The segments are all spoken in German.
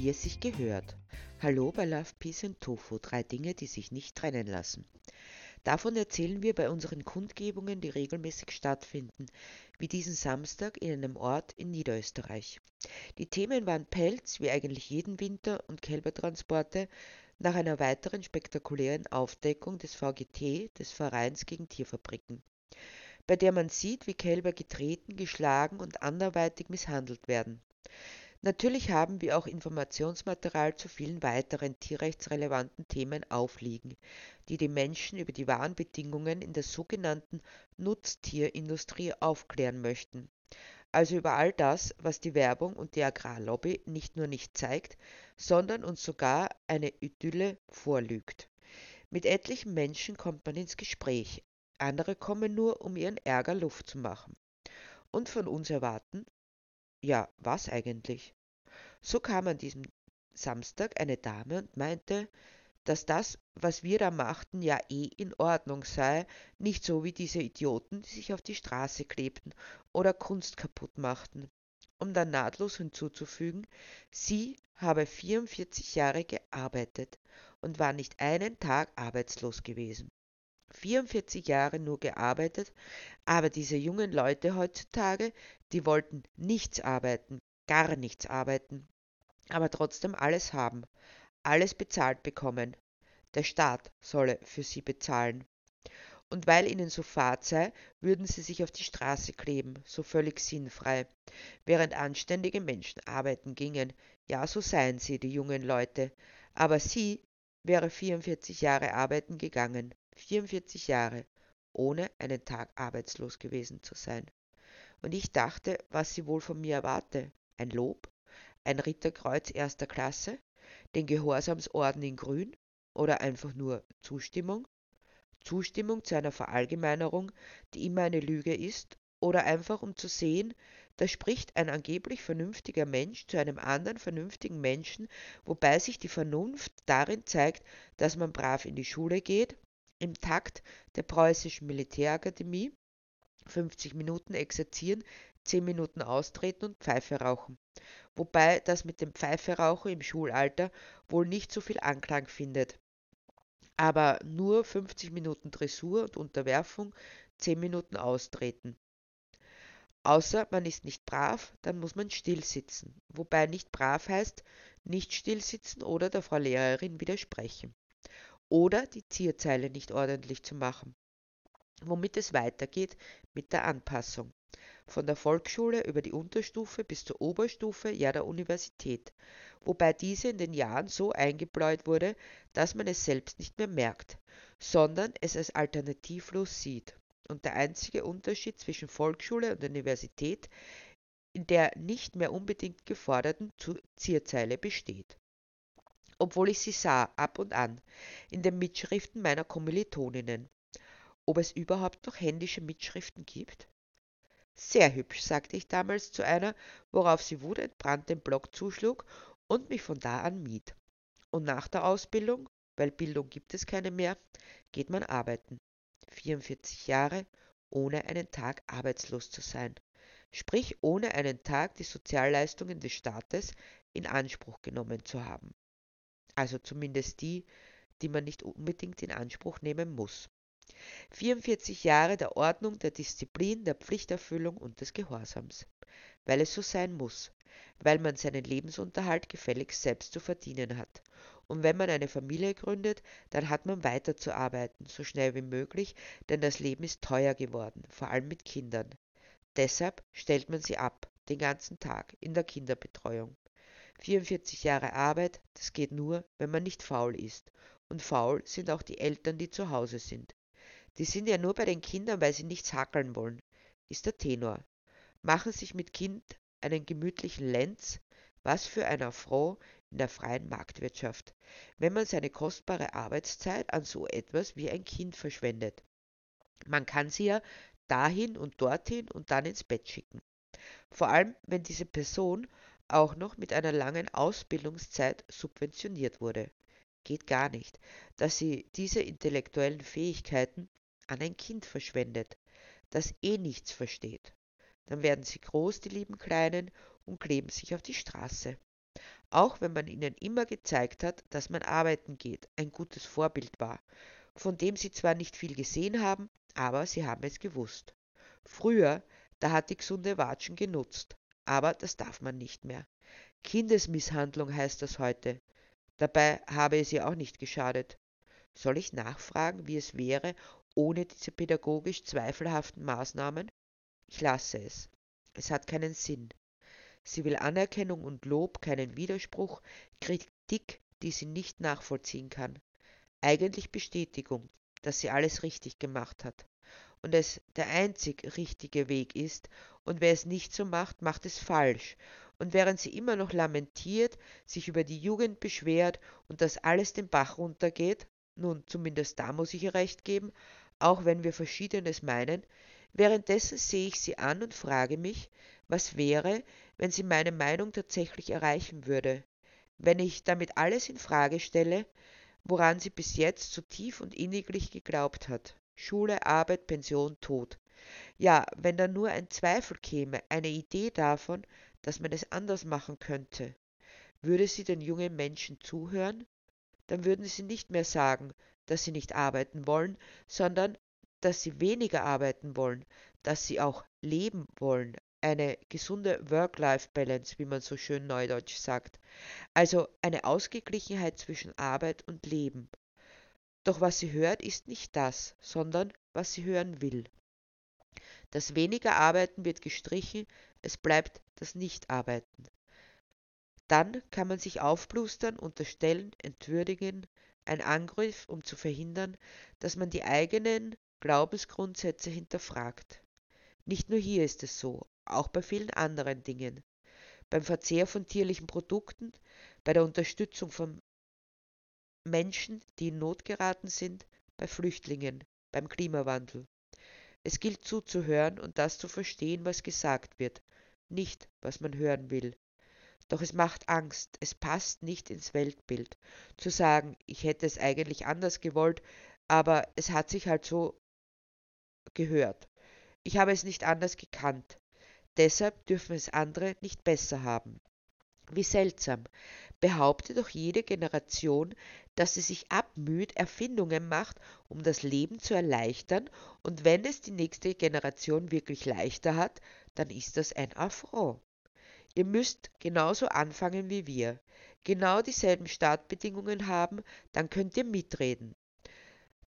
wie es sich gehört. Hallo bei Love, Peace and Tofu, drei Dinge, die sich nicht trennen lassen. Davon erzählen wir bei unseren Kundgebungen, die regelmäßig stattfinden, wie diesen Samstag in einem Ort in Niederösterreich. Die Themen waren Pelz, wie eigentlich jeden Winter, und Kälbertransporte, nach einer weiteren spektakulären Aufdeckung des VGT, des Vereins gegen Tierfabriken, bei der man sieht, wie Kälber getreten, geschlagen und anderweitig misshandelt werden. Natürlich haben wir auch Informationsmaterial zu vielen weiteren tierrechtsrelevanten Themen aufliegen, die die Menschen über die wahren Bedingungen in der sogenannten Nutztierindustrie aufklären möchten. Also über all das, was die Werbung und die Agrarlobby nicht nur nicht zeigt, sondern uns sogar eine Idylle vorlügt. Mit etlichen Menschen kommt man ins Gespräch, andere kommen nur, um ihren Ärger Luft zu machen. Und von uns erwarten, ja, was eigentlich? So kam an diesem Samstag eine Dame und meinte, dass das, was wir da machten, ja eh in Ordnung sei, nicht so wie diese Idioten, die sich auf die Straße klebten oder Kunst kaputt machten. Um dann nahtlos hinzuzufügen, sie habe 44 Jahre gearbeitet und war nicht einen Tag arbeitslos gewesen. 44 Jahre nur gearbeitet, aber diese jungen Leute heutzutage, die wollten nichts arbeiten, gar nichts arbeiten, aber trotzdem alles haben, alles bezahlt bekommen. Der Staat solle für sie bezahlen. Und weil ihnen so fad sei, würden sie sich auf die Straße kleben, so völlig sinnfrei, während anständige Menschen arbeiten gingen. Ja, so seien sie, die jungen Leute. Aber sie wäre 44 Jahre arbeiten gegangen. 44 Jahre, ohne einen Tag arbeitslos gewesen zu sein. Und ich dachte, was sie wohl von mir erwarte. Ein Lob? Ein Ritterkreuz erster Klasse? Den Gehorsamsorden in Grün? Oder einfach nur Zustimmung? Zustimmung zu einer Verallgemeinerung, die immer eine Lüge ist? Oder einfach um zu sehen, da spricht ein angeblich vernünftiger Mensch zu einem anderen vernünftigen Menschen, wobei sich die Vernunft darin zeigt, dass man brav in die Schule geht, im Takt der preußischen Militärakademie 50 Minuten exerzieren, 10 Minuten austreten und Pfeife rauchen. Wobei das mit dem Pfeiferauchen im Schulalter wohl nicht so viel Anklang findet. Aber nur 50 Minuten Dressur und Unterwerfung, 10 Minuten austreten. Außer man ist nicht brav, dann muss man still sitzen. Wobei nicht brav heißt, nicht still sitzen oder der Frau Lehrerin widersprechen oder die Zierzeile nicht ordentlich zu machen. Womit es weitergeht mit der Anpassung. Von der Volksschule über die Unterstufe bis zur Oberstufe, ja der Universität, wobei diese in den Jahren so eingebläut wurde, dass man es selbst nicht mehr merkt, sondern es als alternativlos sieht. Und der einzige Unterschied zwischen Volksschule und Universität in der nicht mehr unbedingt geforderten Zierzeile besteht obwohl ich sie sah, ab und an, in den Mitschriften meiner Kommilitoninnen. Ob es überhaupt noch händische Mitschriften gibt? Sehr hübsch, sagte ich damals zu einer, worauf sie wutentbrannt den Block zuschlug und mich von da an mied. Und nach der Ausbildung, weil Bildung gibt es keine mehr, geht man arbeiten. 44 Jahre, ohne einen Tag arbeitslos zu sein. Sprich, ohne einen Tag die Sozialleistungen des Staates in Anspruch genommen zu haben also zumindest die, die man nicht unbedingt in Anspruch nehmen muss. 44 Jahre der Ordnung, der Disziplin, der Pflichterfüllung und des Gehorsams. Weil es so sein muss, weil man seinen Lebensunterhalt gefälligst selbst zu verdienen hat. Und wenn man eine Familie gründet, dann hat man weiterzuarbeiten, so schnell wie möglich, denn das Leben ist teuer geworden, vor allem mit Kindern. Deshalb stellt man sie ab, den ganzen Tag, in der Kinderbetreuung. 44 Jahre Arbeit, das geht nur, wenn man nicht faul ist. Und faul sind auch die Eltern, die zu Hause sind. Die sind ja nur bei den Kindern, weil sie nichts hackeln wollen, ist der Tenor. Machen sich mit Kind einen gemütlichen Lenz, was für einer Frau in der freien Marktwirtschaft, wenn man seine kostbare Arbeitszeit an so etwas wie ein Kind verschwendet. Man kann sie ja dahin und dorthin und dann ins Bett schicken. Vor allem, wenn diese Person auch noch mit einer langen Ausbildungszeit subventioniert wurde. Geht gar nicht, dass sie diese intellektuellen Fähigkeiten an ein Kind verschwendet, das eh nichts versteht. Dann werden sie groß, die lieben Kleinen, und kleben sich auf die Straße. Auch wenn man ihnen immer gezeigt hat, dass man arbeiten geht, ein gutes Vorbild war, von dem sie zwar nicht viel gesehen haben, aber sie haben es gewusst. Früher, da hat die gesunde Watschen genutzt, aber das darf man nicht mehr. Kindesmisshandlung heißt das heute. Dabei habe es ihr auch nicht geschadet. Soll ich nachfragen, wie es wäre, ohne diese pädagogisch zweifelhaften Maßnahmen? Ich lasse es. Es hat keinen Sinn. Sie will Anerkennung und Lob, keinen Widerspruch, Kritik, die sie nicht nachvollziehen kann. Eigentlich Bestätigung, dass sie alles richtig gemacht hat und es der einzig richtige Weg ist, und wer es nicht so macht, macht es falsch und während sie immer noch lamentiert, sich über die Jugend beschwert und dass alles den Bach runtergeht, nun zumindest da muss ich ihr recht geben, auch wenn wir verschiedenes meinen, währenddessen sehe ich sie an und frage mich, was wäre, wenn sie meine Meinung tatsächlich erreichen würde, wenn ich damit alles in Frage stelle, woran sie bis jetzt so tief und inniglich geglaubt hat. Schule, Arbeit, Pension, Tod. Ja, wenn da nur ein Zweifel käme, eine Idee davon, dass man es anders machen könnte. Würde sie den jungen Menschen zuhören, dann würden sie nicht mehr sagen, dass sie nicht arbeiten wollen, sondern dass sie weniger arbeiten wollen, dass sie auch leben wollen, eine gesunde Work-Life-Balance, wie man so schön neudeutsch sagt, also eine Ausgeglichenheit zwischen Arbeit und Leben. Doch was sie hört, ist nicht das, sondern was sie hören will. Das weniger Arbeiten wird gestrichen, es bleibt das Nichtarbeiten. Dann kann man sich aufblustern, unterstellen, entwürdigen, ein Angriff, um zu verhindern, dass man die eigenen Glaubensgrundsätze hinterfragt. Nicht nur hier ist es so, auch bei vielen anderen Dingen. Beim Verzehr von tierlichen Produkten, bei der Unterstützung von Menschen, die in Not geraten sind, bei Flüchtlingen, beim Klimawandel. Es gilt zuzuhören und das zu verstehen, was gesagt wird, nicht, was man hören will. Doch es macht Angst, es passt nicht ins Weltbild. Zu sagen, ich hätte es eigentlich anders gewollt, aber es hat sich halt so gehört. Ich habe es nicht anders gekannt. Deshalb dürfen es andere nicht besser haben. Wie seltsam. Behauptet doch jede Generation, dass sie sich abmüht, Erfindungen macht, um das Leben zu erleichtern, und wenn es die nächste Generation wirklich leichter hat, dann ist das ein Affront. Ihr müsst genauso anfangen wie wir, genau dieselben Startbedingungen haben, dann könnt ihr mitreden.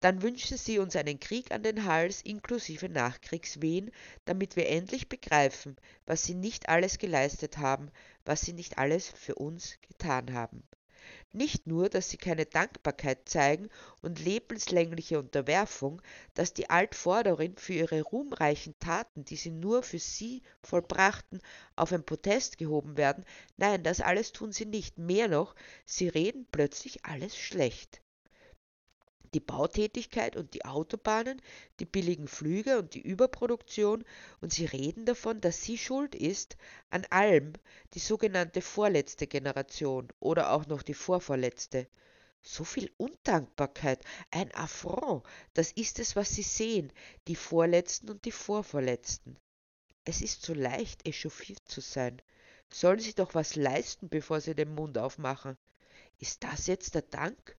Dann wünschen sie uns einen Krieg an den Hals inklusive Nachkriegswehen, damit wir endlich begreifen, was sie nicht alles geleistet haben, was sie nicht alles für uns getan haben. Nicht nur, dass sie keine Dankbarkeit zeigen und lebenslängliche Unterwerfung, dass die Altvorderin für ihre ruhmreichen Taten, die sie nur für sie vollbrachten, auf ein Protest gehoben werden, nein, das alles tun sie nicht, mehr noch, sie reden plötzlich alles schlecht die Bautätigkeit und die Autobahnen, die billigen Flüge und die Überproduktion, und sie reden davon, dass sie schuld ist an allem, die sogenannte vorletzte Generation oder auch noch die vorvorletzte. So viel Undankbarkeit, ein Affront, das ist es, was Sie sehen, die Vorletzten und die Vorvorletzten. Es ist so leicht, echauffiert zu sein. Sollen Sie doch was leisten, bevor Sie den Mund aufmachen. Ist das jetzt der Dank?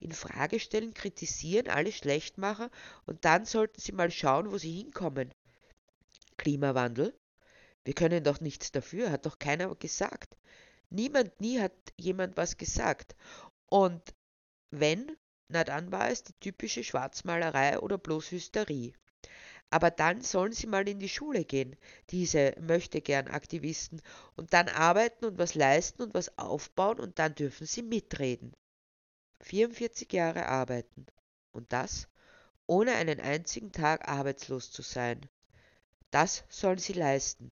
In Frage stellen, kritisieren, alles schlecht machen und dann sollten sie mal schauen, wo sie hinkommen. Klimawandel? Wir können doch nichts dafür, hat doch keiner gesagt. Niemand, nie hat jemand was gesagt. Und wenn, na dann war es die typische Schwarzmalerei oder bloß Hysterie. Aber dann sollen sie mal in die Schule gehen, diese möchtegern Aktivisten, und dann arbeiten und was leisten und was aufbauen und dann dürfen sie mitreden. 44 Jahre arbeiten und das, ohne einen einzigen Tag arbeitslos zu sein. Das sollen sie leisten.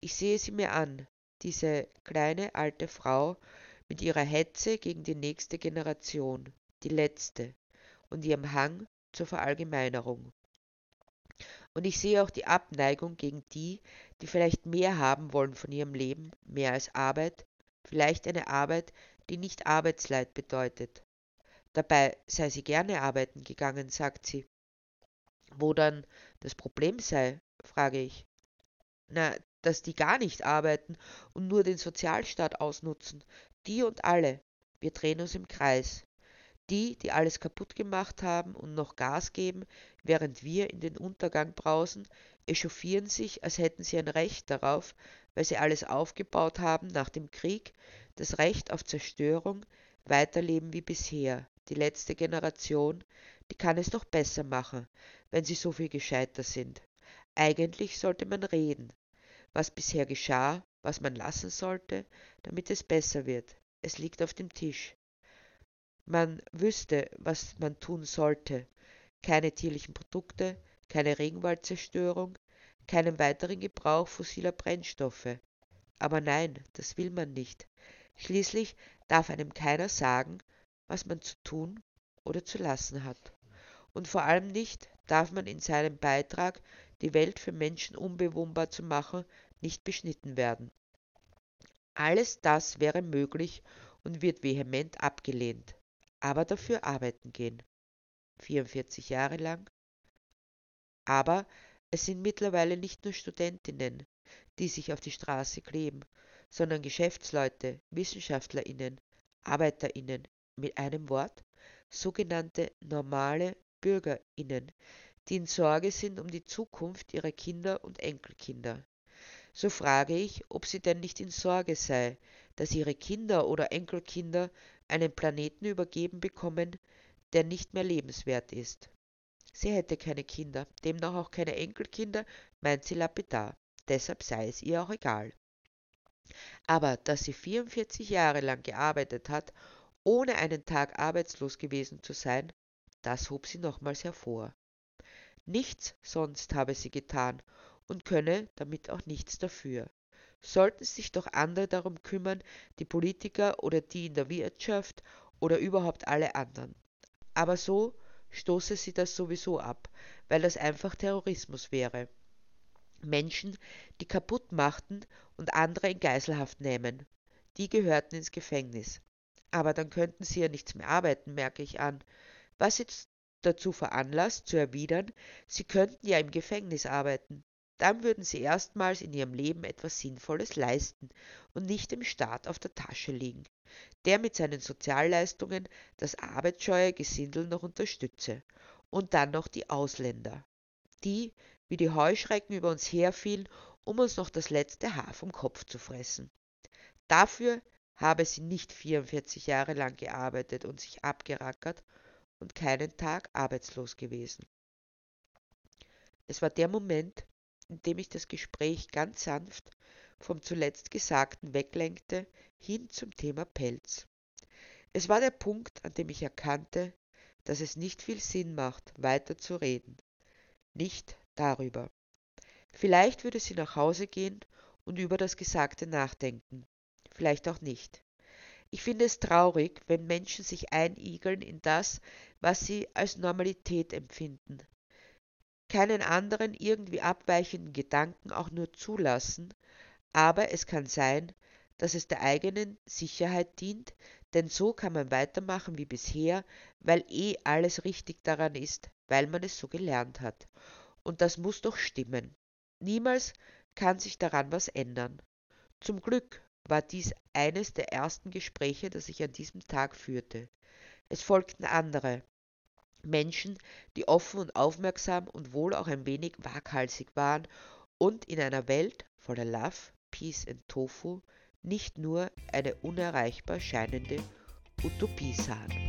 Ich sehe sie mir an, diese kleine alte Frau mit ihrer Hetze gegen die nächste Generation, die letzte, und ihrem Hang zur Verallgemeinerung. Und ich sehe auch die Abneigung gegen die, die vielleicht mehr haben wollen von ihrem Leben, mehr als Arbeit, vielleicht eine Arbeit, die nicht Arbeitsleid bedeutet. Dabei sei sie gerne arbeiten gegangen, sagt sie. Wo dann das Problem sei, frage ich. Na, dass die gar nicht arbeiten und nur den Sozialstaat ausnutzen. Die und alle. Wir drehen uns im Kreis. Die, die alles kaputt gemacht haben und noch Gas geben, während wir in den Untergang brausen, echauffieren sich, als hätten sie ein Recht darauf, weil sie alles aufgebaut haben nach dem Krieg, das Recht auf Zerstörung, weiterleben wie bisher. Die letzte Generation, die kann es doch besser machen, wenn sie so viel gescheiter sind. Eigentlich sollte man reden, was bisher geschah, was man lassen sollte, damit es besser wird. Es liegt auf dem Tisch. Man wüsste, was man tun sollte. Keine tierlichen Produkte, keine Regenwaldzerstörung, keinen weiteren Gebrauch fossiler Brennstoffe. Aber nein, das will man nicht. Schließlich darf einem keiner sagen, was man zu tun oder zu lassen hat. Und vor allem nicht darf man in seinem Beitrag, die Welt für Menschen unbewohnbar zu machen, nicht beschnitten werden. Alles das wäre möglich und wird vehement abgelehnt. Aber dafür arbeiten gehen. 44 Jahre lang. Aber es sind mittlerweile nicht nur Studentinnen, die sich auf die Straße kleben, sondern Geschäftsleute, Wissenschaftlerinnen, Arbeiterinnen, mit einem Wort sogenannte normale Bürgerinnen, die in Sorge sind um die Zukunft ihrer Kinder und Enkelkinder. So frage ich, ob sie denn nicht in Sorge sei, dass ihre Kinder oder Enkelkinder einen Planeten übergeben bekommen, der nicht mehr lebenswert ist. Sie hätte keine Kinder, demnach auch keine Enkelkinder, meint sie lapidar. Deshalb sei es ihr auch egal. Aber dass sie 44 Jahre lang gearbeitet hat, ohne einen Tag arbeitslos gewesen zu sein, das hob sie nochmals hervor. Nichts sonst habe sie getan und könne damit auch nichts dafür. Sollten sich doch andere darum kümmern, die Politiker oder die in der Wirtschaft oder überhaupt alle anderen. Aber so stoße sie das sowieso ab, weil das einfach Terrorismus wäre. Menschen, die kaputt machten und andere in Geiselhaft nehmen, die gehörten ins Gefängnis. Aber dann könnten sie ja nichts mehr arbeiten, merke ich an. Was jetzt dazu veranlasst, zu erwidern, sie könnten ja im Gefängnis arbeiten. Dann würden sie erstmals in ihrem Leben etwas Sinnvolles leisten und nicht dem Staat auf der Tasche liegen, der mit seinen Sozialleistungen das arbeitsscheue Gesindel noch unterstütze. Und dann noch die Ausländer, die wie die Heuschrecken über uns herfielen, um uns noch das letzte Haar vom Kopf zu fressen. Dafür habe sie nicht 44 Jahre lang gearbeitet und sich abgerackert und keinen Tag arbeitslos gewesen. Es war der Moment, in dem ich das Gespräch ganz sanft vom zuletzt Gesagten weglenkte hin zum Thema Pelz. Es war der Punkt, an dem ich erkannte, dass es nicht viel Sinn macht, weiter zu reden. Nicht darüber. Vielleicht würde sie nach Hause gehen und über das Gesagte nachdenken. Vielleicht auch nicht. Ich finde es traurig, wenn Menschen sich einigeln in das, was sie als Normalität empfinden, keinen anderen irgendwie abweichenden Gedanken auch nur zulassen, aber es kann sein, dass es der eigenen Sicherheit dient, denn so kann man weitermachen wie bisher, weil eh alles richtig daran ist, weil man es so gelernt hat. Und das muss doch stimmen. Niemals kann sich daran was ändern. Zum Glück war dies eines der ersten Gespräche, das ich an diesem Tag führte. Es folgten andere, Menschen, die offen und aufmerksam und wohl auch ein wenig waghalsig waren und in einer Welt voller Love, Peace und Tofu nicht nur eine unerreichbar scheinende Utopie sahen.